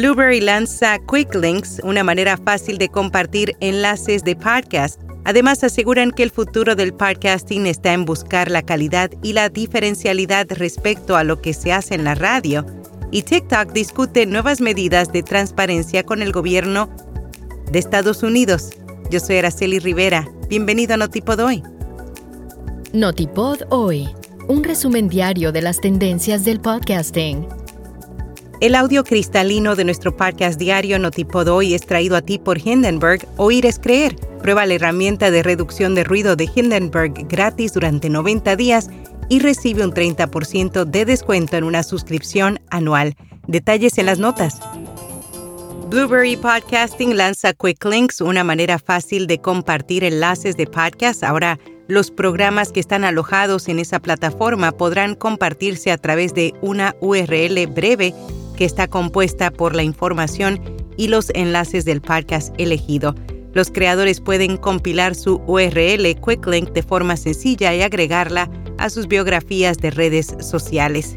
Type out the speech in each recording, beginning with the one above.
Blueberry lanza Quick Links, una manera fácil de compartir enlaces de podcast. Además, aseguran que el futuro del podcasting está en buscar la calidad y la diferencialidad respecto a lo que se hace en la radio. Y TikTok discute nuevas medidas de transparencia con el gobierno de Estados Unidos. Yo soy Araceli Rivera. Bienvenido a Notipod Hoy. Notipod Hoy, un resumen diario de las tendencias del podcasting. El audio cristalino de nuestro podcast diario Notipod Hoy es traído a ti por Hindenburg. Oír es creer. Prueba la herramienta de reducción de ruido de Hindenburg gratis durante 90 días y recibe un 30% de descuento en una suscripción anual. Detalles en las notas. Blueberry Podcasting lanza Quick Links, una manera fácil de compartir enlaces de podcast. Ahora, los programas que están alojados en esa plataforma podrán compartirse a través de una URL breve que está compuesta por la información y los enlaces del podcast elegido. Los creadores pueden compilar su URL QuickLink de forma sencilla y agregarla a sus biografías de redes sociales.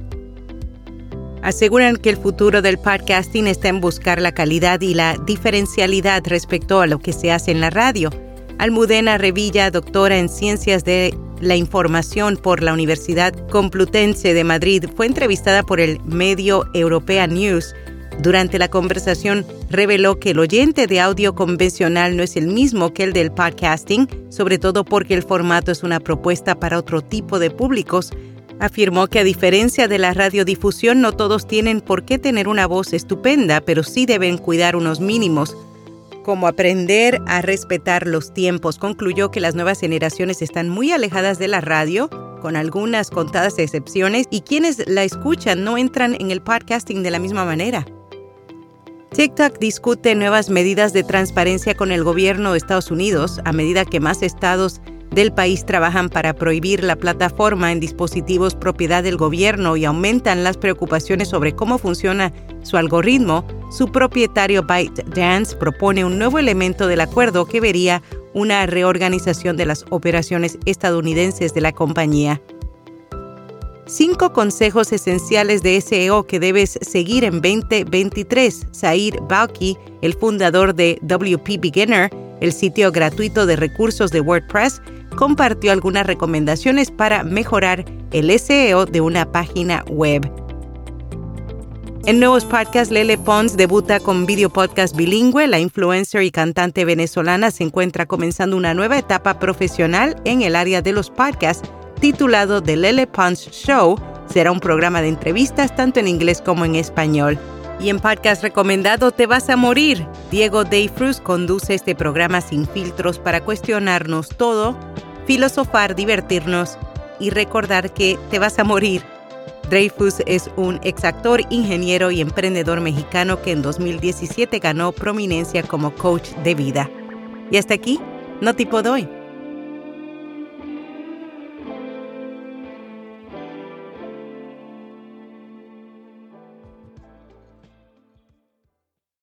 Aseguran que el futuro del podcasting está en buscar la calidad y la diferencialidad respecto a lo que se hace en la radio. Almudena Revilla, doctora en Ciencias de la Información por la Universidad Complutense de Madrid, fue entrevistada por el medio European News. Durante la conversación reveló que el oyente de audio convencional no es el mismo que el del podcasting, sobre todo porque el formato es una propuesta para otro tipo de públicos. Afirmó que a diferencia de la radiodifusión no todos tienen por qué tener una voz estupenda, pero sí deben cuidar unos mínimos como aprender a respetar los tiempos. Concluyó que las nuevas generaciones están muy alejadas de la radio, con algunas contadas excepciones, y quienes la escuchan no entran en el podcasting de la misma manera. TikTok discute nuevas medidas de transparencia con el gobierno de Estados Unidos a medida que más estados del país trabajan para prohibir la plataforma en dispositivos propiedad del gobierno y aumentan las preocupaciones sobre cómo funciona su algoritmo, su propietario ByteDance propone un nuevo elemento del acuerdo que vería una reorganización de las operaciones estadounidenses de la compañía. Cinco consejos esenciales de SEO que debes seguir en 2023. Sair Balki, el fundador de WP Beginner, el sitio gratuito de recursos de WordPress, compartió algunas recomendaciones para mejorar el SEO de una página web. En nuevos podcasts, Lele Pons debuta con video podcast bilingüe. La influencer y cantante venezolana se encuentra comenzando una nueva etapa profesional en el área de los podcasts, titulado The Lele Pons Show. Será un programa de entrevistas tanto en inglés como en español. Y en podcast recomendado Te vas a morir. Diego Dayfrus conduce este programa sin filtros para cuestionarnos todo, filosofar, divertirnos y recordar que te vas a morir. Dreyfus es un exactor, ingeniero y emprendedor mexicano que en 2017 ganó prominencia como coach de vida. Y hasta aquí, no tipo doy.